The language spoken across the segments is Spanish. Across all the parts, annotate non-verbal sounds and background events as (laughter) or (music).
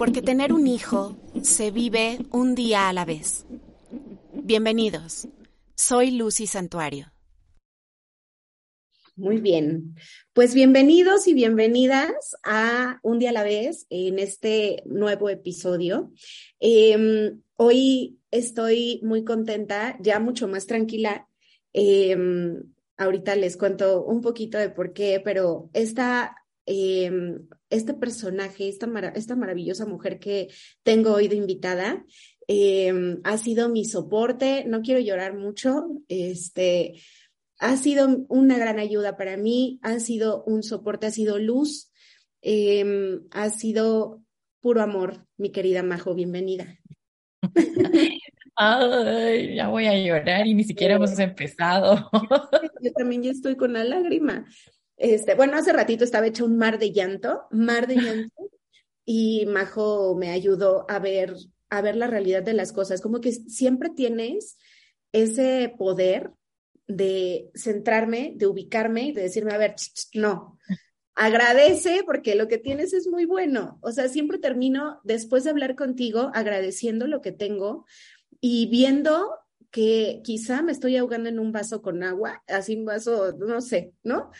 porque tener un hijo se vive un día a la vez. Bienvenidos, soy Lucy Santuario. Muy bien, pues bienvenidos y bienvenidas a Un día a la vez en este nuevo episodio. Em, hoy estoy muy contenta, ya mucho más tranquila. Em, ahorita les cuento un poquito de por qué, pero esta Em, este personaje, esta, esta maravillosa mujer que tengo hoy de invitada, em, ha sido mi soporte, no quiero llorar mucho, este, ha sido una gran ayuda para mí, ha sido un soporte, ha sido luz, em, ha sido puro amor, mi querida Majo, bienvenida. (laughs) Ay, ya voy a llorar y ni siquiera hemos empezado. Yo también ya estoy con la lágrima. Este, bueno, hace ratito estaba hecha un mar de llanto, mar de llanto, (laughs) y Majo me ayudó a ver, a ver la realidad de las cosas, como que siempre tienes ese poder de centrarme, de ubicarme y de decirme, a ver, no, agradece porque lo que tienes es muy bueno. O sea, siempre termino después de hablar contigo agradeciendo lo que tengo y viendo que quizá me estoy ahogando en un vaso con agua, así un vaso, no sé, ¿no?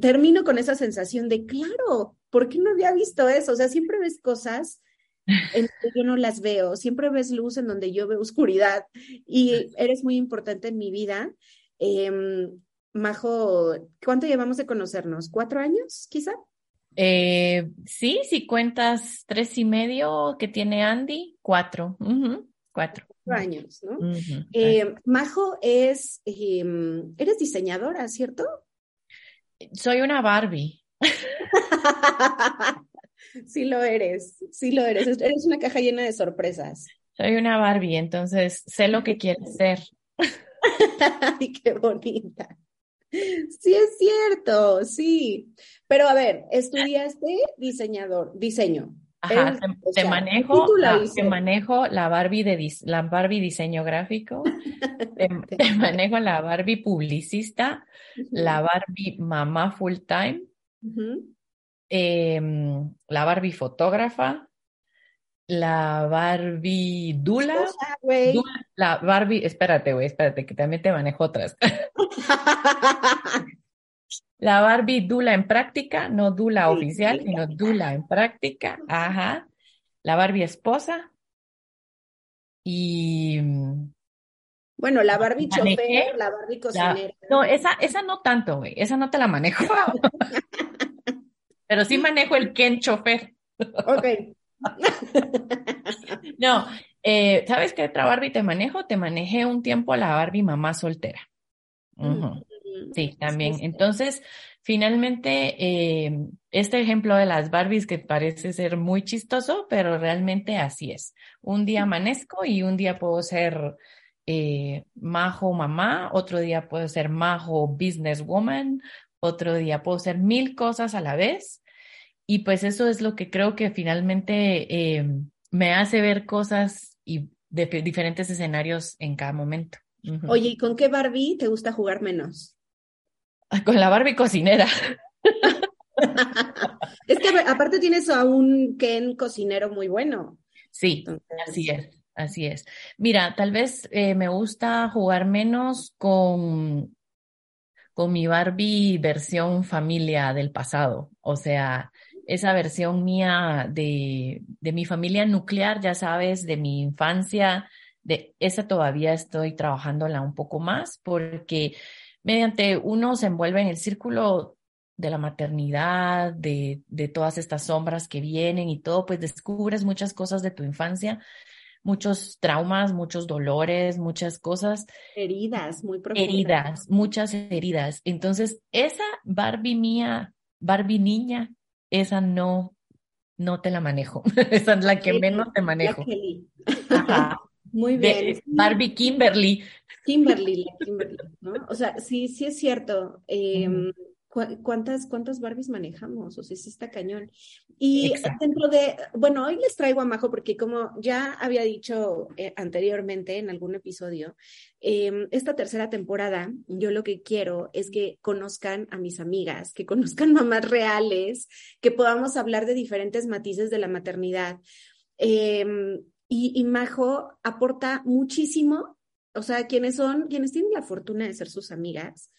Termino con esa sensación de, claro, ¿por qué no había visto eso? O sea, siempre ves cosas en que yo no las veo, siempre ves luz en donde yo veo oscuridad y eres muy importante en mi vida. Em, Majo, ¿cuánto llevamos de conocernos? ¿Cuatro años, quizá? Eh, sí, si cuentas tres y medio que tiene Andy, cuatro. Cuatro. Cuatro años, ¿no? Em, Majo es, em, eres diseñadora, ¿cierto? Soy una Barbie. (laughs) sí lo eres, sí lo eres. Eres una caja llena de sorpresas. Soy una Barbie, entonces sé lo que quieres ser. (laughs) Ay, qué bonita. Sí, es cierto, sí. Pero a ver, estudiaste diseñador, diseño. Ajá, te, manejo, la, te manejo la Barbie de la Barbie diseño gráfico, (laughs) te, manejo. la Barbie publicista, la Barbie mamá full time, em, la Barbie fotógrafa, la Barbie Dula, la Barbie, espérate, güey, espérate, que también te manejo otras. (laughs) La Barbie Dula en práctica, no Dula oficial, sino Dula en práctica. Ajá. La Barbie esposa. Y. Bueno, la Barbie chofer, la Barbie cocinera. no, esa, esa no tanto, güey. Esa no te la manejo. (laughs) Pero sí manejo el Ken chofer. Ok. (laughs) no, eh, ¿sabes qué otra Barbie te manejo? Te manejé un tiempo a la Barbie mamá soltera. Sí, también. Entonces, finalmente, eh, este ejemplo de las Barbies que parece ser muy chistoso, pero realmente así es. Un día amanezco y un día puedo ser eh, majo mamá, otro día puedo ser majo businesswoman, otro día puedo ser mil cosas a la vez. Y pues eso es lo que creo que finalmente eh, me hace ver cosas y de diferentes escenarios en cada momento. Oye, ¿y con qué Barbie te gusta jugar menos? (laughs) Con la Barbie cocinera. (laughs) es que aparte tienes a un Ken cocinero muy bueno. Sí, así es, así es. Mira, tal vez eh, me gusta jugar menos con, con mi Barbie versión familia del pasado. O sea, esa versión mía de, de mi familia nuclear, ya sabes, de mi infancia, de esa todavía estoy trabajándola un poco más porque mediante uno se envuelve en el círculo de la maternidad, de, de todas estas sombras que vienen y todo, pues descubres muchas cosas de tu infancia, muchos traumas, muchos dolores, muchas cosas. Heridas, muy profundas. Heridas, muchas heridas. Entonces, esa Barbie mía, Barbie niña, esa no, no te la manejo. (laughs) esa es la que menos te manejo. (laughs) Muy bien. Barbie Kimberly. Kimberly, Kimberly, ¿no? O sea, sí, sí es cierto. Em, cuántas, cuántas Barbies manejamos, o sea, sí está cañón. Y dentro de, bueno, hoy les traigo a Majo porque como ya había dicho eh, anteriormente en algún episodio, em, esta tercera temporada, yo lo que quiero es que conozcan a mis amigas, que conozcan (laughs) mamás reales, que podamos hablar de diferentes matices de la maternidad. Em, y, y Majo aporta muchísimo, o sea, quienes son, quienes tienen la fortuna de ser sus amigas,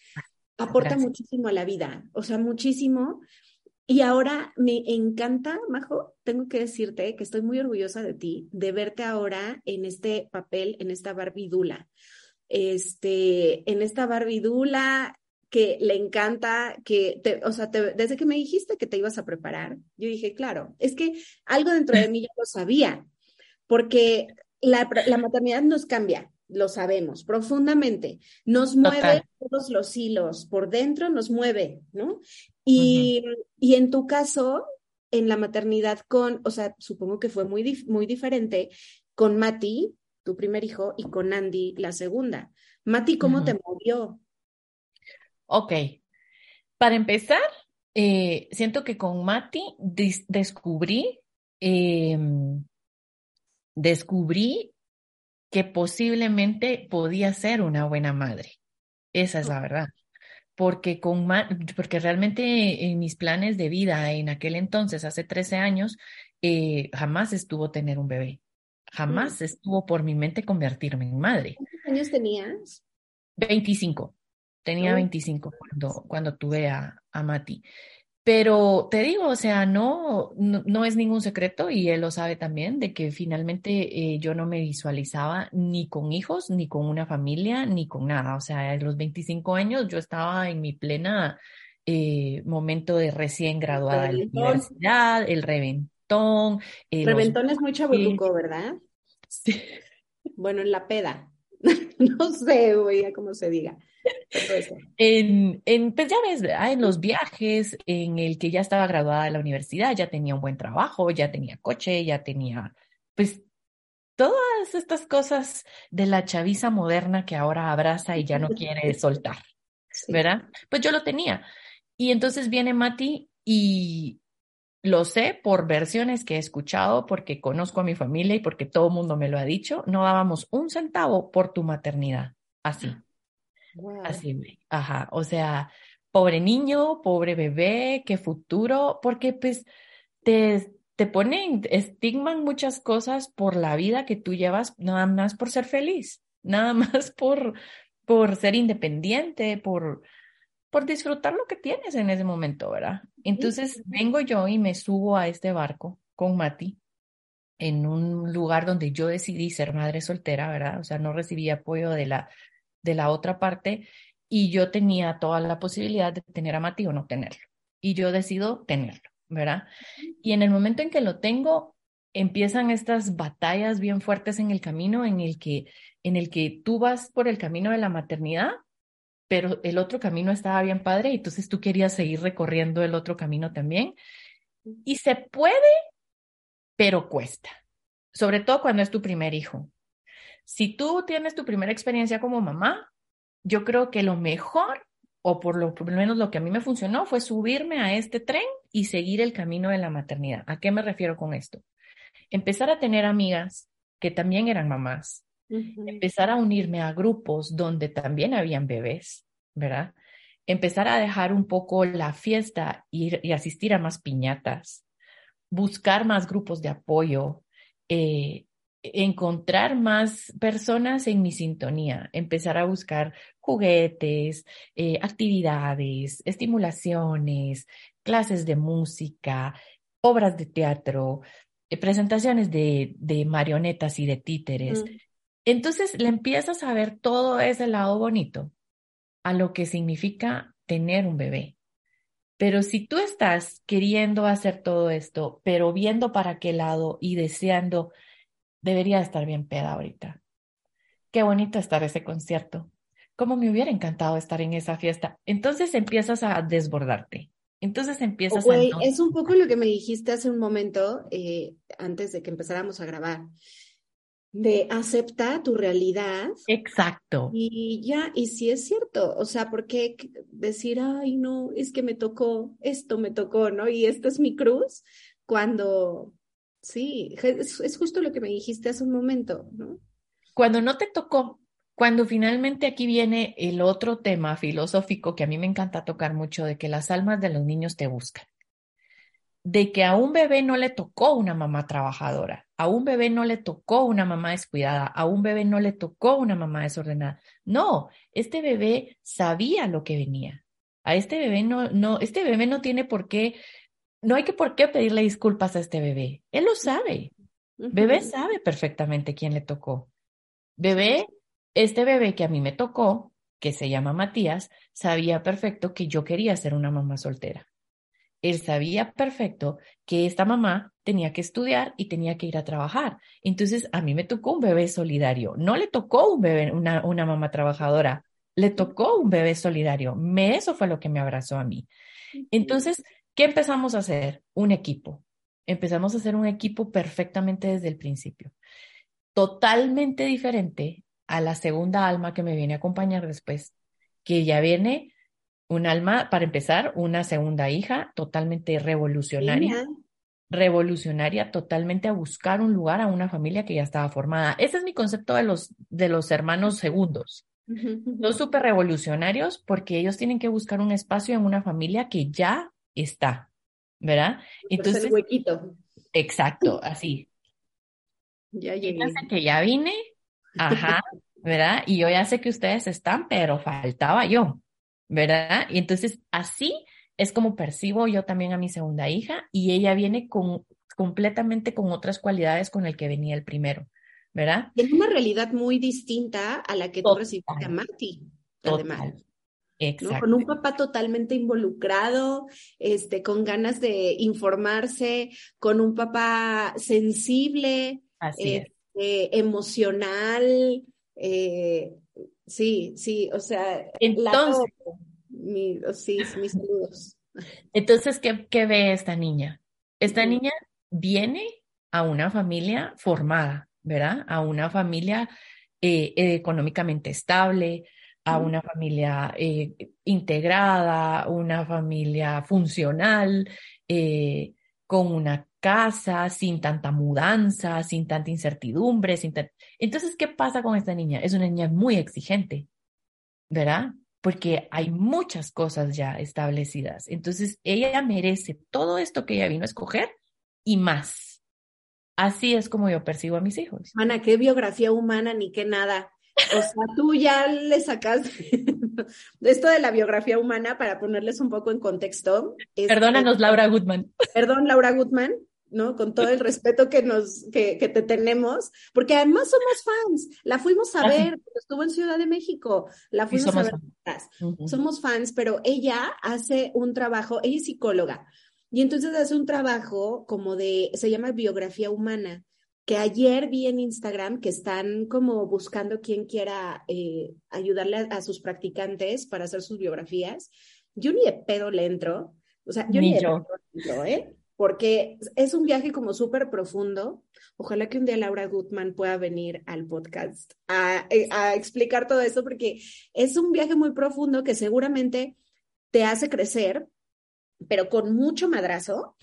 aporta muchísimo a la vida, o sea, muchísimo. Y ahora me encanta, Majo, tengo que decirte que estoy muy orgullosa de ti, de verte ahora en este papel, en esta barbidula. Este, en esta barbidula que le encanta, que, te, o sea, desde que me dijiste que te ibas a preparar, yo dije, claro, es que algo dentro de mí ya lo sabía, porque la, la maternidad nos cambia, lo sabemos profundamente, nos mueve todos los hilos, por dentro nos mueve, ¿no? Y, y, en tu caso, en la maternidad con, o sea, supongo que fue muy, muy diferente con Mati, tu primer hijo, y con Andy, la segunda. Mati, ¿cómo te movió? Ok. Para empezar, eh, siento que con Mati descubrí, em, descubrí que posiblemente podía ser una buena madre. Esa es la verdad. Porque, con porque realmente en mis planes de vida en aquel entonces, hace 13 años, eh, jamás estuvo tener un bebé. Jamás mm. estuvo por mi mente convertirme en madre. ¿Cuántos años tenías? 25. Tenía 25 cuando, cuando tuve a, a Mati. Pero te digo, o sea, no, no, es ningún secreto y él lo sabe también de que finalmente eh, yo no me visualizaba ni con hijos, ni con una familia, ni con nada. O sea, a los 25 años yo estaba en mi plena eh, momento de recién graduada de la universidad, el reventón. Eh, reventón es muy (laughs) chaburruco, ¿verdad? Sí. Bueno, en la peda. (laughs) no sé, oiga, cómo se diga. En, en, pues ya ves, en los viajes, en el que ya estaba graduada de la universidad, ya tenía un buen trabajo, ya tenía coche, ya tenía, pues, todas estas cosas de la chaviza moderna que ahora abraza y ya no quiere (laughs) soltar, ¿verdad? Pues yo lo tenía. Y entonces viene Mati y lo sé por versiones que he escuchado, porque conozco a mi familia y porque todo el mundo me lo ha dicho, no dábamos un centavo por tu maternidad, así. Así, ajá, o sea, pobre niño, pobre bebé, qué futuro, porque pues te, te ponen, estigman muchas cosas por la vida que tú llevas, nada más por ser feliz, nada (laughs) más por, por ser independiente, por, por disfrutar lo que tienes en ese momento, ¿verdad? Entonces vengo yo y me subo a este barco con Mati en un lugar donde yo decidí ser madre soltera, ¿verdad? O sea, no recibí apoyo de la de la otra parte y yo tenía toda la posibilidad de tener a Mati o no tenerlo. Y yo decido tenerlo, ¿verdad? Y en el momento en que lo tengo, empiezan estas batallas bien fuertes en el camino en el que, en el que tú vas por el camino de la maternidad, pero el otro camino estaba bien padre y entonces tú querías seguir recorriendo el otro camino también. Y se puede, pero cuesta, sobre todo cuando es tu primer hijo. Si tú tienes tu primera experiencia como mamá, yo creo que lo mejor, o por lo, menos lo que a mí me funcionó, fue subirme a este tren y seguir el camino de la maternidad. ¿A qué me refiero con esto? Empezar a tener amigas que también eran mamás, empezar a unirme a grupos donde también habían bebés, ¿verdad? Empezar a dejar un poco la fiesta y, y asistir a más piñatas, buscar más grupos de apoyo, eh, encontrar más personas en mi sintonía, empezar a buscar juguetes, eh, actividades, estimulaciones, clases de música, obras de teatro, eh, presentaciones de, de, marionetas y de títeres. Mm. Entonces le empiezas a ver todo ese lado bonito a lo que significa tener un bebé. Pero si tú estás queriendo hacer todo esto, pero viendo para qué lado y deseando debería estar bien peda ahorita. Qué bonito estar ese concierto. Cómo me hubiera encantado estar en esa fiesta. Entonces empiezas a desbordarte. Entonces empiezas a... Es un poco lo que me dijiste hace un momento, eh, antes de que empezáramos a grabar. De acepta tu realidad. Exacto. Y ya, y si es cierto, o sea, ¿por qué decir, ay, no, es que me tocó, esto me tocó, ¿no? Y esta es mi cruz, cuando, sí, es, es justo lo que me dijiste hace un momento, ¿no? Cuando no te tocó, cuando finalmente aquí viene el otro tema filosófico que a mí me encanta tocar mucho, de que las almas de los niños te buscan de que a un bebé no le tocó una mamá trabajadora, a un bebé no le tocó una mamá descuidada, a un bebé no le tocó una mamá desordenada. No, este bebé sabía lo que venía. A este bebé no, no, este bebé no tiene por qué, no hay que por qué pedirle disculpas a este bebé. Él lo sabe. Bebé sabe perfectamente quién le tocó. Bebé, este bebé que a mí me tocó, que se llama Matías, sabía perfecto que yo quería ser una mamá soltera él sabía perfecto que esta mamá tenía que estudiar y tenía que ir a trabajar. Entonces, a mí me tocó un bebé solidario. No le tocó un bebé, una, una mamá trabajadora, le tocó un bebé solidario. Me, eso fue lo que me abrazó a mí. Entonces, ¿qué empezamos a hacer? Un equipo. Empezamos a hacer un equipo perfectamente desde el principio. Totalmente diferente a la segunda alma que me viene a acompañar después, que ya viene un alma, para empezar, una segunda hija totalmente revolucionaria. Revolucionaria, totalmente a buscar un lugar a una familia que ya estaba formada. Ese es mi concepto de los, de los hermanos segundos. Los super revolucionarios, porque ellos tienen que buscar un espacio en una familia que ya está, ¿verdad? Entonces, el huequito. Exacto, (laughs) así. Ya llegué. que ya vine, ajá, (laughs) ¿verdad? Y yo ya sé que ustedes están, pero faltaba yo. ¿Verdad? Y entonces así es como percibo yo también a mi segunda hija y ella viene con completamente con otras cualidades con el que venía el primero, ¿verdad? En una realidad muy distinta a la que tú recibiste a Mati, además. Exacto. Con un papá totalmente involucrado, este, con ganas de informarse, con un papá sensible, este, emocional, eh, Sí, sí, o sea, entonces, sí, mis saludos. Entonces, ¿qué, ¿qué, ve esta niña? Esta niña viene a una familia formada, ¿verdad? A una familia eh, económicamente estable, a una familia eh, integrada, una familia funcional, eh, con una casa, sin tanta mudanza, sin tanta incertidumbre, sin Entonces, ¿qué pasa con esta niña? Es una niña muy exigente, ¿verdad? Porque hay muchas cosas ya establecidas. Entonces, ella merece todo esto que ella vino a escoger y más. Así es como yo percibo a mis hijos. Ana, qué biografía humana ni qué nada. O sea, tú ya le sacas (laughs) esto de la biografía humana para ponerles un poco en contexto. Perdónanos, Laura Goodman. Perdón, Laura Goodman, ¿no? Con todo el respeto que nos, que, que te tenemos, porque además somos fans. La fuimos a ver, estuvo en Ciudad de México, la fuimos a ver. Somos fans, pero ella hace un trabajo, ella es psicóloga, y entonces hace un trabajo como de, se llama biografía humana que ayer vi en Instagram que están como buscando quien quiera eh, ayudarle a, sus practicantes para hacer sus biografías. Yo ni de pedo le entro, o sea, yo ni, de pedo le entro, ¿eh? Porque es un viaje como súper profundo. Ojalá que un día Laura Gutman pueda venir al podcast a, eh, a explicar todo eso, porque es un viaje muy profundo que seguramente te hace crecer, pero con mucho madrazo.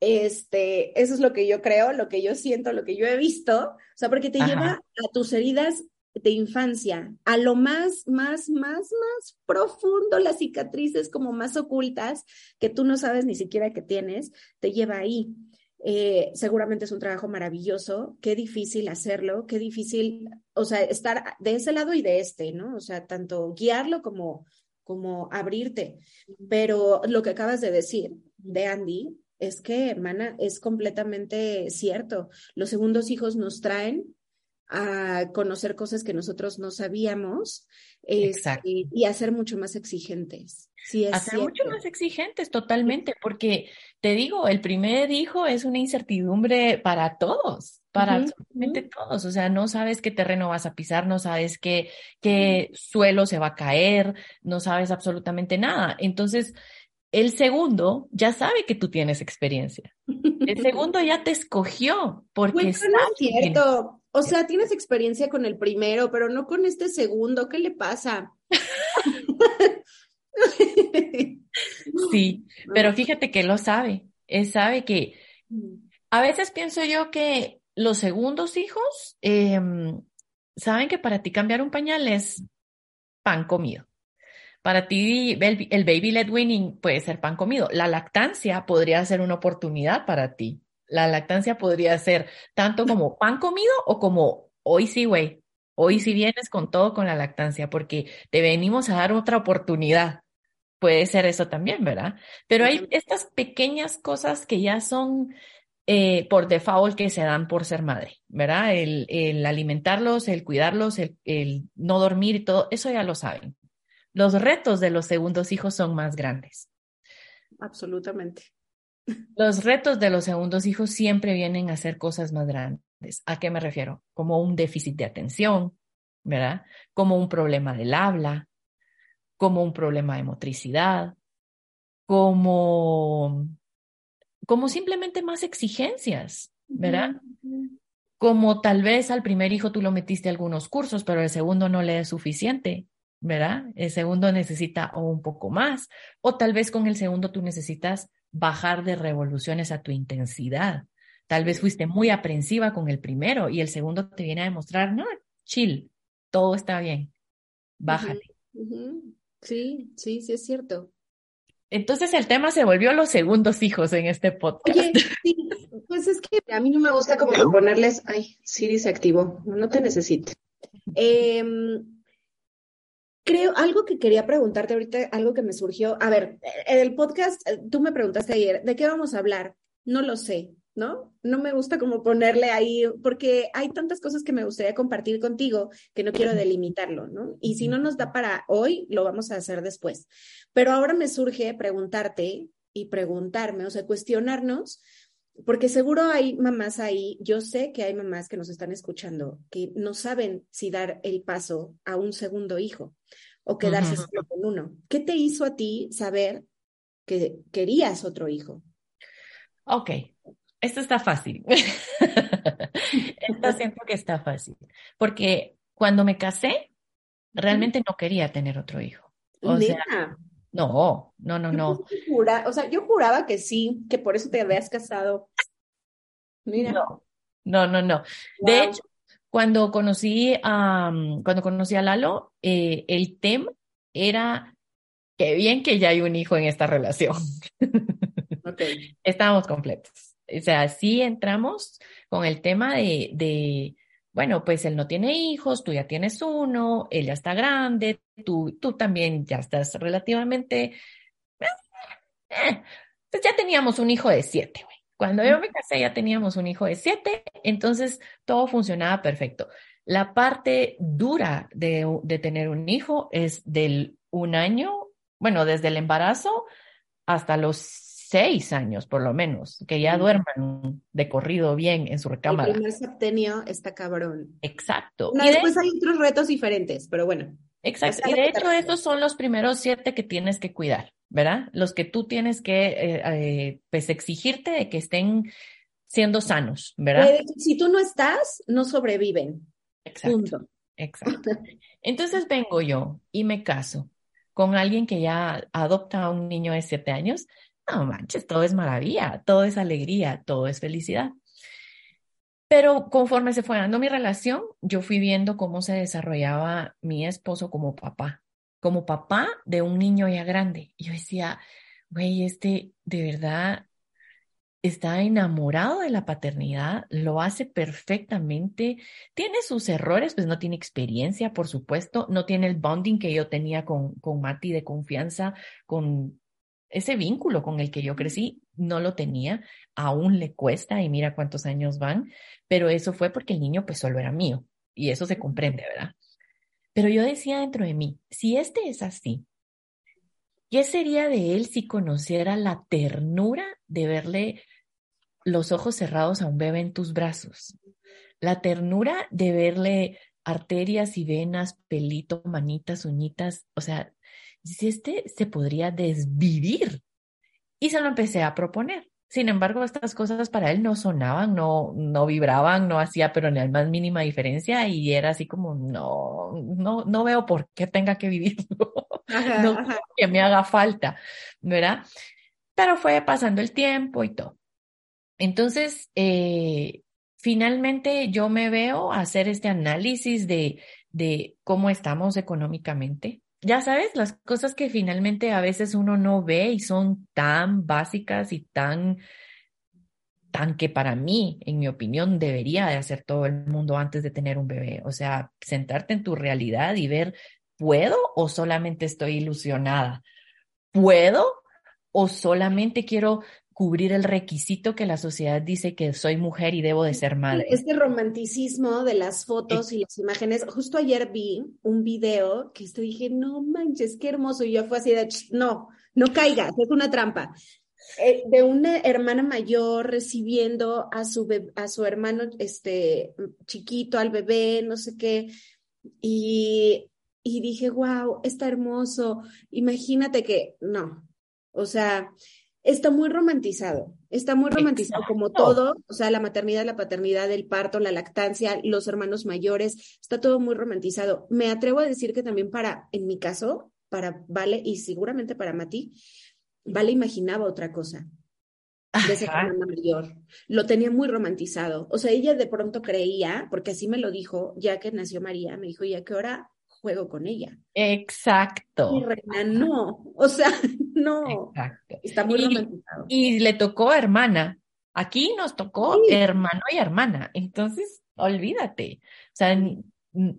Este, eso es lo que yo creo, lo que yo siento, lo que yo he visto, o sea, porque te lleva a tus heridas de infancia, a lo más, más, más, más profundo, las cicatrices como más ocultas que tú no sabes ni siquiera que tienes, te lleva ahí. Eh, seguramente es un trabajo maravilloso, qué difícil hacerlo, qué difícil, o sea, estar de ese lado y de este, ¿no? O sea, tanto guiarlo como, como abrirte. Pero lo que acabas de decir de Andy, es que, hermana, es completamente cierto. Los segundos hijos nos traen a conocer cosas que nosotros no sabíamos este, y a ser mucho más exigentes. Sí, a ser mucho más exigentes, totalmente, porque te digo, el primer hijo es una incertidumbre para todos, para absolutamente todos. O sea, no sabes qué terreno vas a pisar, no sabes qué, qué suelo se va a caer, no sabes absolutamente nada. Entonces, el segundo ya sabe que tú tienes experiencia. El (laughs) segundo ya te escogió porque es cierto. O sea, tienes experiencia con el primero, pero no con este segundo. ¿Qué le pasa? sí, pero fíjate que lo sabe. Él sabe que a veces pienso yo que los segundos hijos em, saben que para ti cambiar un pañal es pan comido. Para ti el, baby led winning puede ser pan comido. La lactancia podría ser una oportunidad para ti. La lactancia podría ser tanto como pan comido o como hoy sí, güey. Hoy sí vienes con todo con la lactancia porque te venimos a dar otra oportunidad. Puede ser eso también, ¿verdad? Pero hay estas pequeñas cosas que ya son eh, por default que se dan por ser madre, ¿verdad? El, el alimentarlos, el cuidarlos, el, el, no dormir y todo, eso ya lo saben. Los retos de los segundos hijos son más grandes. Absolutamente. Los retos de los segundos hijos siempre vienen a ser cosas más grandes. ¿A qué me refiero? Como un déficit de atención, ¿verdad? Como un problema del habla, como un problema de motricidad, como como simplemente más exigencias, ¿verdad? Como tal vez al primer hijo tú lo metiste a algunos cursos, pero el segundo no le es suficiente, ¿verdad? El segundo necesita o un poco más, o tal vez con el segundo tú necesitas bajar de revoluciones a tu intensidad. Tal vez fuiste muy aprensiva con el primero y el segundo te viene a demostrar, no, chill, todo está bien, bájale. Sí, sí, sí es cierto. Entonces el tema se volvió los segundos hijos en este podcast. Oye, (laughs) sí, pues es que a mí no me gusta como ponerles, ay, Siri se activó, no te necesito. (laughs) Em, creo, algo que quería preguntarte ahorita, algo que me surgió, a ver, en el podcast, eh, tú me preguntaste ayer, ¿de qué vamos a hablar? No lo sé. ¿no? No me gusta como ponerle ahí, porque hay tantas cosas que me gustaría compartir contigo que no quiero delimitarlo, ¿no? Y si no nos da para hoy, lo vamos a hacer después. Pero ahora me surge preguntarte y preguntarme, o sea, cuestionarnos, porque seguro hay mamás ahí, yo sé que hay mamás que nos están escuchando que no saben si dar el paso a un segundo hijo o quedarse solo con uno. ¿Qué te hizo a ti saber que querías otro hijo? Ok, esto está fácil. (laughs) Esto siento que está fácil. Porque cuando me casé, realmente no quería tener otro hijo. O sea, no, no, no, no. o sea, yo juraba que sí, que por eso te habías casado. Mira. No, no, no, no. De hecho, cuando conocí a, cuando conocí a Lalo, eh, el tema era que bien que ya hay un hijo en esta relación. (laughs) Okay. Estábamos completos o sea, sí entramos con el tema de, de, bueno, pues él no tiene hijos, tú ya tienes uno, él ya está grande, tú, tú también ya estás relativamente, eh, pues ya teníamos un hijo de siete, güey. Cuando yo me casé ya teníamos un hijo de siete, entonces todo funcionaba perfecto. La parte dura de, de tener un hijo es del un año, bueno, desde el embarazo hasta los seis años por lo menos, que ya duerman de corrido bien en su recámara. El primer septenio está cabrón. Exacto. y después hay otros retos diferentes, pero bueno. Exacto. Y de hecho estos son los primeros siete que tienes que cuidar, ¿verdad? Los que tú tienes que, eh, eh, pues, exigirte de que estén siendo sanos, ¿verdad? si tú no estás, no sobreviven. Exacto. Exacto. (laughs) Entonces vengo yo y me caso con alguien que ya adopta a un niño de siete años no manches, todo es maravilla, todo es alegría, todo es felicidad. Pero conforme se fue dando mi relación, yo fui viendo cómo se desarrollaba mi esposo como papá, como papá de un niño ya grande. Y yo decía, güey, este de verdad está enamorado de la paternidad, lo hace perfectamente, tiene sus errores, pues no tiene experiencia, por supuesto, no tiene el bonding que yo tenía con, con Mati de confianza, con ese vínculo con el que yo crecí no lo tenía, aún le cuesta y mira cuántos años van, pero eso fue porque el niño pues solo era mío y eso se comprende, ¿verdad? Pero yo decía dentro de mí, si este es así, ¿qué sería de él si conociera la ternura de verle los ojos cerrados a un bebé en tus brazos? La ternura de verle arterias y venas, pelito, manitas, uñitas, o sea, si este se podría desvivir. Y se lo empecé a proponer. Sin embargo, estas cosas para él no sonaban, no, no vibraban, no hacía, pero ni la más mínima diferencia y era así como, no, no, no veo por qué tenga que vivirlo, (laughs) no que me haga falta, ¿verdad? Pero fue pasando el tiempo y todo. Entonces, eh, finalmente yo me veo hacer este análisis de, de cómo estamos económicamente, ya sabes, las cosas que finalmente a veces uno no ve y son tan básicas y tan, tan que para mí, en mi opinión, debería de hacer todo el mundo antes de tener un bebé. O sea, sentarte en tu realidad y ver, ¿puedo o solamente estoy ilusionada? ¿Puedo o solamente quiero cubrir el requisito que la sociedad dice que soy mujer y debo de ser madre. Este romanticismo de las fotos y las imágenes. Justo ayer vi un video que estoy dije, no manches, qué hermoso. Y yo fue así de, no, no caigas, es una trampa. Eh, de una hermana mayor recibiendo a su, a su hermano este, chiquito, al bebé, no sé qué. Y, y dije, wow, está hermoso. Imagínate que, no, o sea, está muy romantizado, está muy romantizado como todo, o sea, la maternidad, la paternidad, el parto, la lactancia, los hermanos mayores, está todo muy romantizado. Me atrevo a decir que también para, en mi caso, para Vale y seguramente para Mati, Vale imaginaba otra cosa de esa hermana mayor. Lo tenía muy romantizado. O sea, ella de pronto creía, porque así me lo dijo, ya que nació María, me dijo, ¿y a qué hora juego con ella. Exacto. Mi reina, no, o sea, no. Exacto. Está muy y. Y le tocó hermana. Aquí nos tocó hermano y hermana. Entonces, olvídate. O sea,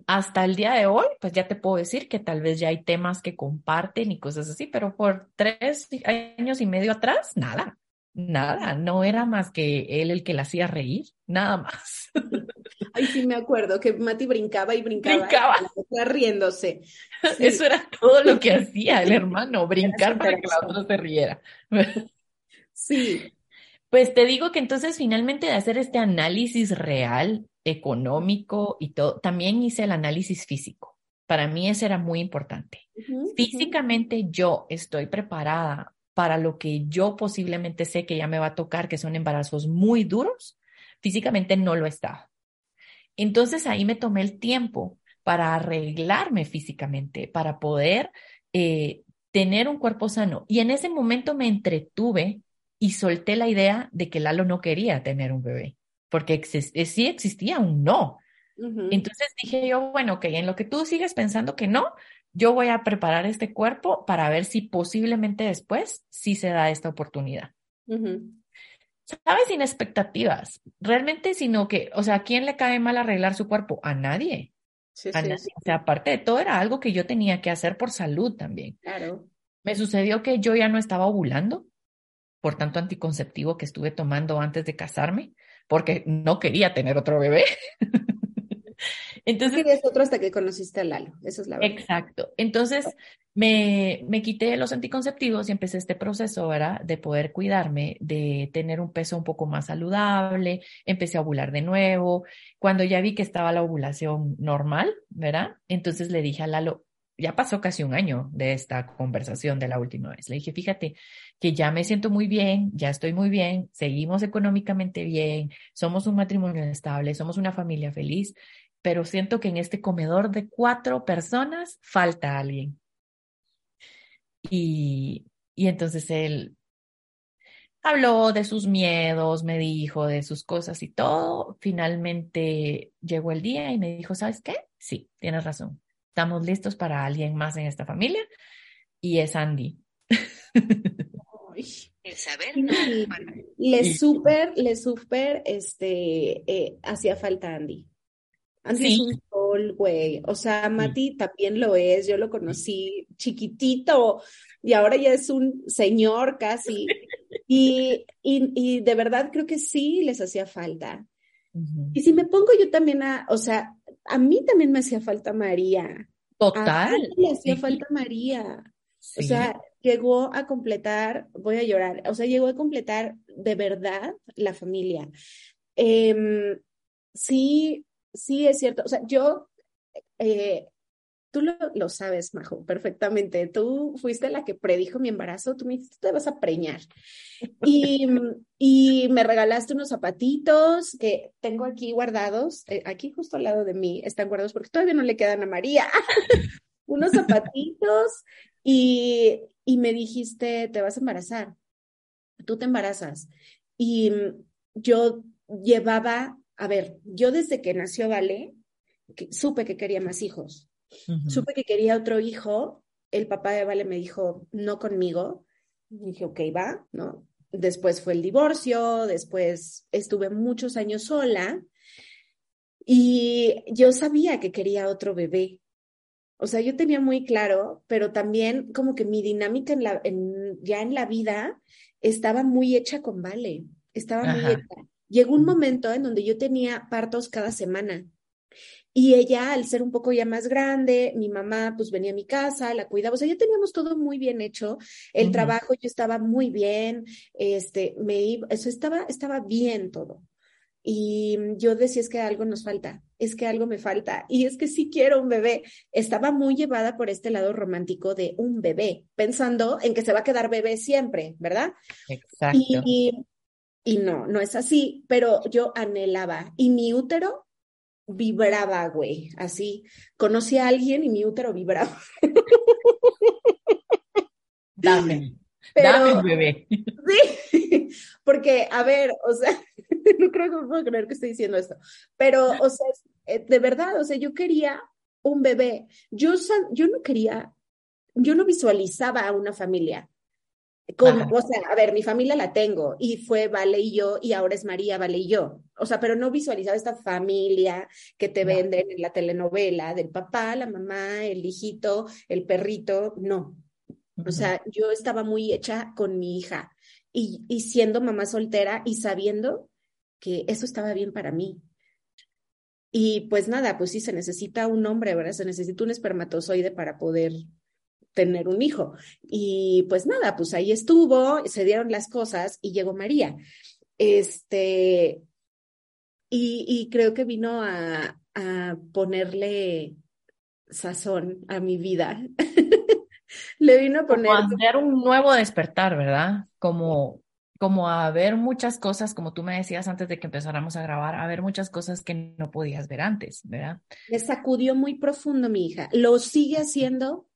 hasta el día de hoy, pues ya te puedo decir que tal vez ya hay temas que comparten y cosas así, pero por tres años y medio atrás, nada. Nada, no era más que él el que la hacía reír, nada más. (laughs) Ay, sí me acuerdo que Mati brincaba y brincaba. Brincaba. riéndose. Eso era todo lo que hacía el hermano, brincar para que la otra se riera. Sí. (laughs) Pues te digo que entonces finalmente de hacer este análisis real, económico y todo, también hice el análisis físico. Para mí ese era muy importante. Físicamente yo estoy preparada para lo que yo posiblemente sé que ya me va a tocar, que son embarazos muy duros, físicamente no lo estaba. Entonces ahí me tomé el tiempo para arreglarme físicamente, para poder eh, tener un cuerpo sano. Y en ese momento me entretuve y solté la idea de que Lalo no quería tener un bebé, porque eh, sí existía un no. Entonces dije yo, bueno, ok, en lo que tú sigues pensando que no, yo voy a preparar este cuerpo para ver si posiblemente después sí se da esta oportunidad. ¿Sabes? Sin expectativas, realmente, sino que, o sea, ¿a quién le cae mal arreglar su cuerpo? A nadie. a nadie. O sea, aparte de todo, era algo que yo tenía que hacer por salud también. Claro. Me sucedió que yo ya no estaba ovulando por tanto anticonceptivo que estuve tomando antes de casarme, porque no quería tener otro bebé. (laughs) Entonces, es otro hasta que conociste a Lalo, eso es la verdad. Exacto. Entonces, me, me quité los anticonceptivos y empecé este proceso, ¿verdad? De poder cuidarme, de tener un peso un poco más saludable, empecé a ovular de nuevo. Cuando ya vi que estaba la ovulación normal, ¿verdad? Entonces le dije a Lalo, ya pasó casi un año de esta conversación de la última vez. Le dije, fíjate que ya me siento muy bien, ya estoy muy bien, seguimos económicamente bien, somos un matrimonio estable, somos una familia feliz pero siento que en este comedor de cuatro personas falta alguien. Y, y entonces él habló de sus miedos, me dijo de sus cosas y todo. Finalmente llegó el día y me dijo, ¿sabes qué? Sí, tienes razón. Estamos listos para alguien más en esta familia y es Andy. el saber Le súper, le súper, este, eh, hacía falta Andy. Andy es un sol, güey. O sea, Mati también lo es. Yo lo conocí chiquitito y ahora ya es un señor casi. Y, y, de verdad creo que sí les hacía falta. Y si me pongo yo también a, o sea, a mí también me hacía falta María. Total. A mí le hacía falta María. O sea, llegó a completar, voy a llorar, o sea, llegó a completar de verdad la familia. Em, sí, sí es cierto. O sea, yo, eh, Tú lo, sabes, Majo, perfectamente. Tú fuiste la que predijo mi embarazo, tú me dijiste, te vas a preñar. Y, y me regalaste unos zapatitos que tengo aquí guardados, eh, aquí justo al lado de mí están guardados porque todavía no le quedan a María. (laughs) unos zapatitos y, y me dijiste, te vas a embarazar, tú te embarazas. Y yo llevaba, a ver, yo desde que nació Vale, supe que quería más hijos Supe que quería otro hijo. El papá de Vale me dijo, no conmigo. dije, ok, va, ¿no? Después fue el divorcio, después estuve muchos años sola y yo sabía que quería otro bebé. O sea, yo tenía muy claro, pero también como que mi dinámica en la, en, ya en la vida estaba muy hecha con Vale, estaba muy hecha. Llegó un momento en donde yo tenía partos cada semana. Y ella, al ser un poco ya más grande, mi mamá pues venía a mi casa, la cuidaba, o sea, ya teníamos todo muy bien hecho, el trabajo yo estaba muy bien, este, me iba, eso estaba, estaba bien todo. Y yo decía, es que algo nos falta, es que algo me falta, y es que sí quiero un bebé. Estaba muy llevada por este lado romántico de un bebé, pensando en que se va a quedar bebé siempre, ¿verdad? Exacto. Y, y no, no es así, pero yo anhelaba, y mi útero vibraba, güey, así. Conocí a alguien y mi útero vibraba. (laughs) Dame, dame, bebé. (laughs) Sí, (laughs) porque, a ver, o sea, no creo que me puedo creer que estoy diciendo esto, pero, o sea, eh, de verdad, o sea, yo quería un bebé. Yo, yo no quería, yo no visualizaba a una familia o sea, a ver, mi familia la tengo y fue Vale y yo y ahora es María, Vale y yo. O sea, pero no visualizaba esta familia que te venden en la telenovela del papá, la mamá, el hijito, el perrito, no. O sea, yo estaba muy hecha con mi hija y, y siendo mamá soltera y sabiendo que eso estaba bien para mí. Y pues nada, pues sí, se necesita un hombre, ¿verdad? Se necesita un espermatozoide para poder tener un hijo. Y pues nada, pues ahí estuvo, se dieron las cosas y llegó María. Este, y, creo que vino a, a ponerle sazón a mi vida. (laughs) Le vino a poner. Como un nuevo despertar, ¿verdad? Como, como a ver muchas cosas, como tú me decías antes de que empezáramos a grabar, a ver muchas cosas que no podías ver antes, ¿verdad? Le sacudió muy profundo mi hija. Lo sigue haciendo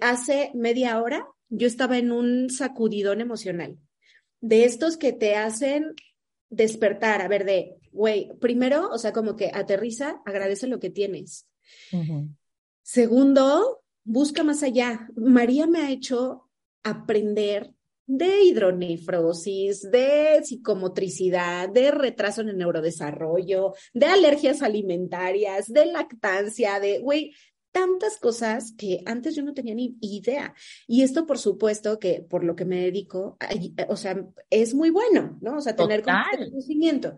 hace media hora yo estaba en un sacudidón emocional, de estos que te hacen despertar, a ver, de, güey, primero, o sea, como que aterriza, agradece lo que tienes. Segundo, busca más allá. María me ha hecho aprender de hidronefrosis, de psicomotricidad, de retraso en el neurodesarrollo, de alergias alimentarias, de lactancia, de, güey, tantas cosas que antes yo no tenía ni idea. Y esto, por supuesto, que por lo que me dedico, o sea, es muy bueno, ¿no? O sea, tener conocimiento.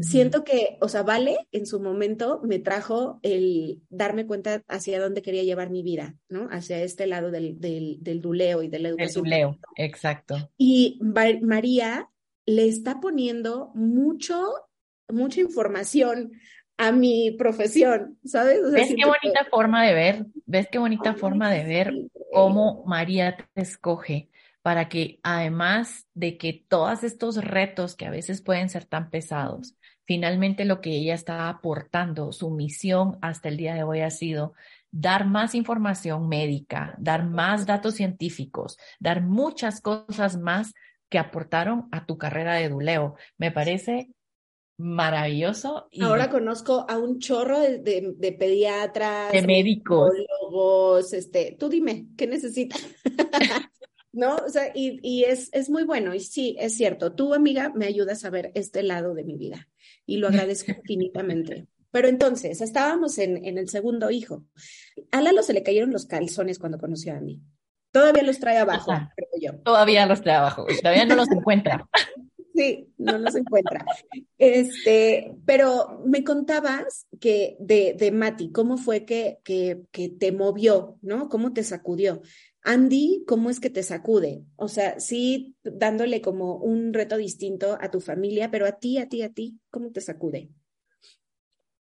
Siento que, o sea, Vale en su momento me trajo el darme cuenta hacia dónde quería llevar mi vida, ¿no? Hacia este lado del, del, del duleo y de la educación. El duleo, exacto. Y María le está poniendo mucho, mucha información a mi profesión, ¿sabes? ¿Ves qué bonita forma de ver? ¿Ves qué bonita forma de ver cómo María te escoge para que además de que todos estos retos que a veces pueden ser tan pesados, finalmente lo que ella está aportando, su misión hasta el día de hoy ha sido dar más información médica, dar más datos científicos, dar muchas cosas más que aportaron a tu carrera de duleo. Me parece maravilloso. Y Ahora conozco a un chorro de, de, pediatras, de médicos, este, tú dime, ¿qué necesitas? (laughs) ¿No? O sea, y, y es, es muy bueno, y sí, es cierto, tú, amiga, me ayudas a ver este lado de mi vida, y lo agradezco (laughs) infinitamente. Pero entonces, estábamos en, en el segundo hijo. A Lalo se le cayeron los calzones cuando conoció a mí. Todavía los trae abajo, creo yo. Todavía los trae abajo, todavía no los encuentra. (laughs) Sí, no los encuentra. Este, pero me contabas que de, de Mati, ¿cómo fue que, que, que te movió, ¿no? ¿Cómo te sacudió? Andy, ¿cómo es que te sacude? O sea, sí, dándole como un reto distinto a tu familia, pero a ti, a ti, a ti, ¿cómo te sacude?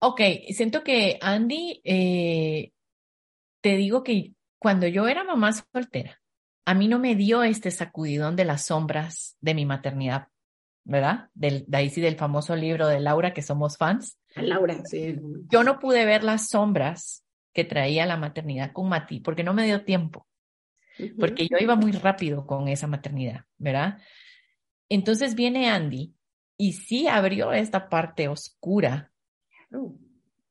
Ok, siento que Andy, eh, te digo que cuando yo era mamá soltera, a mí no me dio este sacudidón de las sombras de mi maternidad, ¿verdad? Del, de ahí sí del famoso libro de Laura, que somos fans. Laura, sí. Yo no pude ver las sombras que traía la maternidad con Mati porque no me dio tiempo, porque yo iba muy rápido con esa maternidad, ¿verdad? Entonces viene Andy y sí abrió esta parte oscura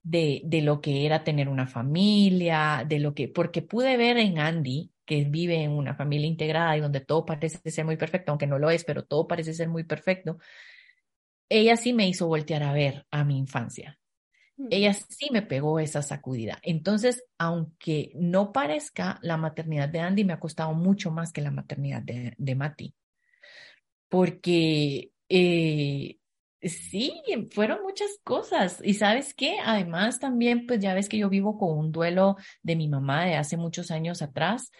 de, de lo que era tener una familia, de lo que, porque pude ver en Andy que vive en una familia integrada y donde todo parece ser muy perfecto, aunque no lo es, pero todo parece ser muy perfecto, ella sí me hizo voltear a ver a mi infancia. Mm. Ella sí me pegó esa sacudida. Entonces, aunque no parezca, la maternidad de Andy me ha costado mucho más que la maternidad de, de Mati. Porque eh, sí, fueron muchas cosas. Y sabes qué, además también, pues ya ves que yo vivo con un duelo de mi mamá de hace muchos años atrás.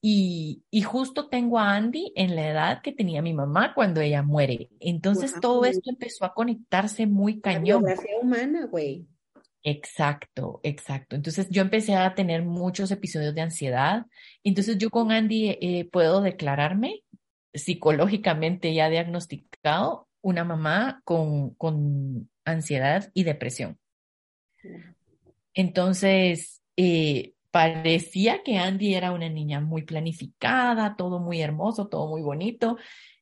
Y, y, justo tengo a Andy en la edad que tenía mi mamá cuando ella muere. Entonces todo esto empezó a conectarse muy cañón. La humana, güey. Exacto, exacto. Entonces yo empecé a tener muchos episodios de ansiedad. Entonces yo con Andy eh, puedo declararme psicológicamente ya diagnosticado una mamá con, con ansiedad y depresión. Entonces, eh, parecía que Andy era una niña muy planificada, todo muy hermoso, todo muy bonito.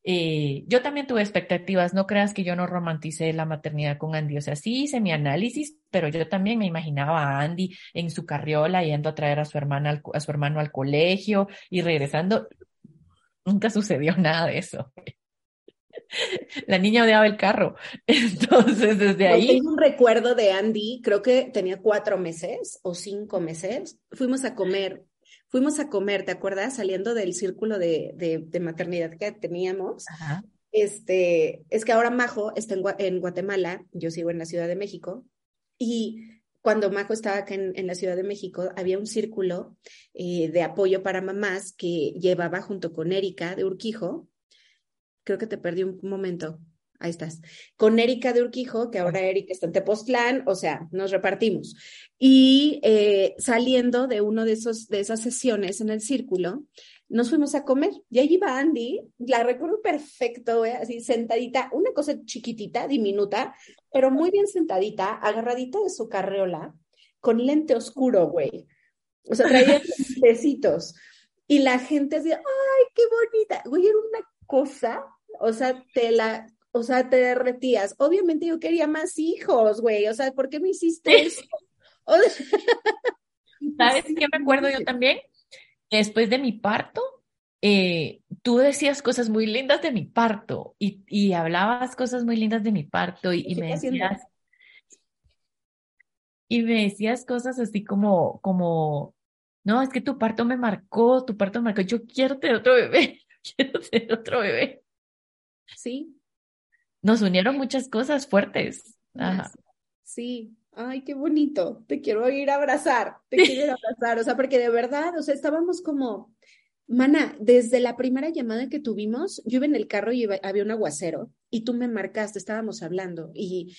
Eh, yo también tuve expectativas, no creas que yo no romanticé la maternidad con Andy, o sea, sí hice mi análisis, pero yo también me imaginaba a Andy en su carriola yendo a traer a su hermana, a su hermano al colegio y regresando. Nunca sucedió nada de eso. (laughs) La niña odiaba el carro. (laughs) Entonces, desde ahí. Tengo un recuerdo de Andy, creo que tenía cuatro meses o cinco meses. Fuimos a comer, fuimos a comer, ¿te acuerdas? Saliendo del círculo de, de, maternidad que teníamos. Este, es que ahora Majo está en, Guatemala, yo sigo en la Ciudad de México, y cuando Majo estaba acá en, la Ciudad de México, había un círculo eh, de apoyo para mamás que llevaba junto con Erika de Urquijo, creo que te perdí un momento. Ahí estás. Con Erika de Urquijo, que ahora Erika está en Tepoztlán, o sea, nos repartimos. Y eh, saliendo de uno de esos, de esas sesiones en el círculo, nos fuimos a comer. Y ahí iba Andy, la recuerdo perfecto, así sentadita, una cosa chiquitita, diminuta, pero muy bien sentadita, agarradita de su carreola, con lente oscuro, güey. O sea, traía (laughs) besitos. Y la gente decía, ay, qué bonita. Güey, era una cosa o sea, te la, o sea, te derretías. Obviamente yo quería más hijos, güey, o sea, ¿por qué me hiciste eso? (laughs) (laughs) ¿Sabes qué me acuerdo yo también? Después de mi parto, eh, tú decías cosas muy lindas de mi parto y, y hablabas cosas muy lindas de mi parto y, y me decías y me decías cosas así como como no es que tu parto me marcó tu parto me marcó yo quiero tener otro bebé (laughs) quiero tener otro bebé Sí. Nos unieron muchas cosas fuertes. Sí. Ay, qué bonito. Te quiero ir a abrazar. Te quiero ir a abrazar. O sea, porque de verdad, o sea, estábamos como, Mana, desde la primera llamada que tuvimos, yo iba en el carro y había un aguacero y tú me marcaste, estábamos hablando y,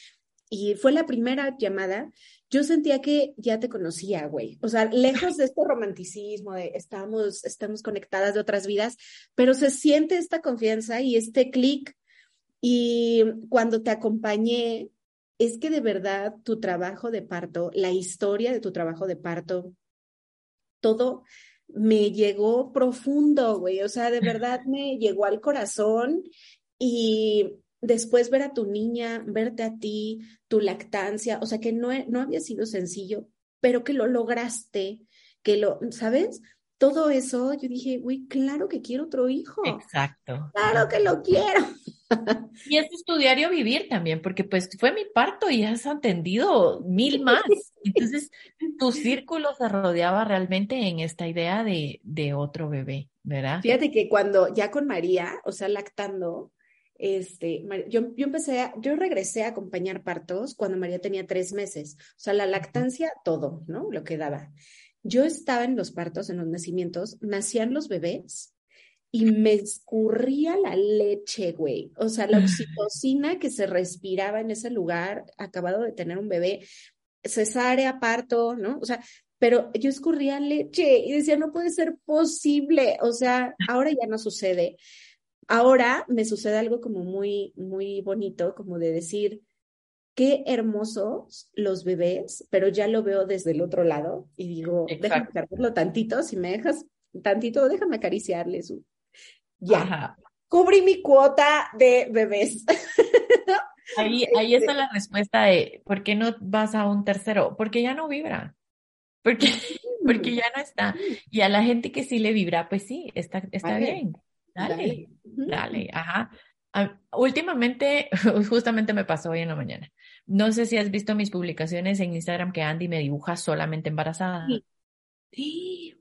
y fue la primera llamada. Yo sentía que ya te conocía, güey. O sea, lejos de este romanticismo de estamos, estamos conectadas de otras vidas, pero se siente esta confianza y este clic y cuando te acompañé, es que de verdad tu trabajo de parto, la historia de tu trabajo de parto, todo me llegó profundo, güey. O sea, de (laughs) verdad me llegó al corazón y después ver a tu niña, verte a ti, tu lactancia, o sea, que no, no había sido sencillo, pero que lo lograste, que lo, ¿sabes? todo eso, yo dije, uy, claro que quiero otro hijo. Exacto. Claro que lo quiero. (laughs) Y es tu diario vivir también, porque pues fue mi parto y has atendido mil más. Entonces, tu círculo se rodeaba realmente en esta idea de, de otro bebé, ¿verdad? Fíjate que cuando ya con María, o sea, lactando, este, yo, yo empecé, yo regresé a acompañar partos cuando María tenía tres meses, o sea, la lactancia, todo, ¿no? Lo que daba. Yo estaba en los partos, en los nacimientos, nacían los bebés y me escurría la leche, güey. O sea, la oxitocina que se respiraba en ese lugar, acabado de tener un bebé, cesárea, parto, ¿no? O sea, pero yo escurría leche y decía, no puede ser posible. O sea, ahora ya no sucede. Ahora me sucede algo como muy, muy bonito, como de decir, qué hermosos los bebés, pero ya lo veo desde el otro lado y digo, déjame cargarlo tantito, si me dejas tantito, déjame acariciarles. Ya, cubrí mi cuota de bebés. (laughs) Ahí, ahí está la respuesta de, ¿por qué no vas a un tercero? Porque ya no vibra. Porque, (laughs) porque ya no está. Y a la gente que sí le vibra, pues sí, está, está bien. Dale, dale, ajá. Ah, últimamente, (laughs) justamente me pasó hoy en la mañana. No sé si has visto mis publicaciones en Instagram que Andy me dibuja solamente embarazada. Sí.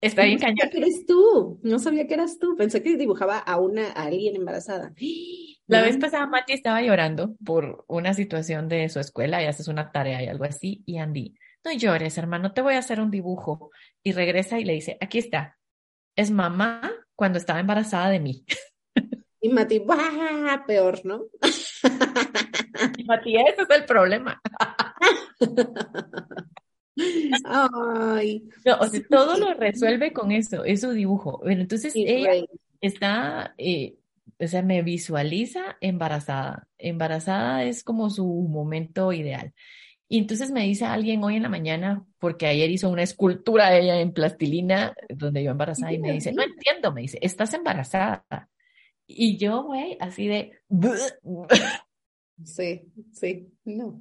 Está bien cañón. No eres tú. No sabía que eras tú. Pensé que dibujaba a una a alguien embarazada. (gasps) La vez pasada Mati estaba llorando por una situación de su escuela y haces una tarea y algo así. Y Andy, no llores, hermano, te voy a hacer un dibujo. Y regresa y le dice, aquí está. Es mamá cuando estaba embarazada de mí. (laughs) Y Mati, ¡bah! Peor, ¿no? Y Mati, ese es el problema. Ay. o sea, todo lo resuelve con eso, es su dibujo. Bueno, entonces ella está, eh, o sea, me visualiza embarazada. Embarazada es como su momento ideal. Y entonces me dice alguien hoy en la mañana, porque ayer hizo una escultura de ella en plastilina, donde yo embarazada, y me dice, no entiendo, me dice, estás embarazada. Y yo, güey, así de... Sí, sí, no.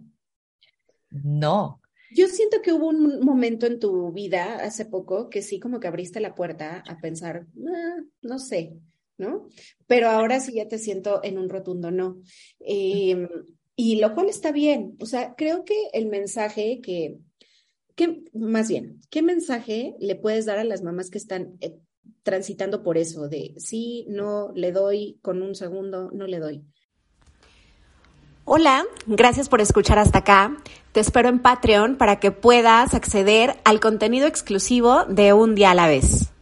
No. Yo siento que hubo un momento en tu vida hace poco que sí como que abriste la puerta a pensar, ah, no sé, ¿no? Pero ahora sí ya te siento en un rotundo no. Em, y lo cual está bien. O sea, creo que el mensaje que, que, más bien, ¿qué mensaje le puedes dar a las mamás que están eh, transitando por eso de sí, no, le doy con un segundo, no le doy? Hola, gracias por escuchar hasta acá. Te espero en Patreon para que puedas acceder al contenido exclusivo de Un día a la vez.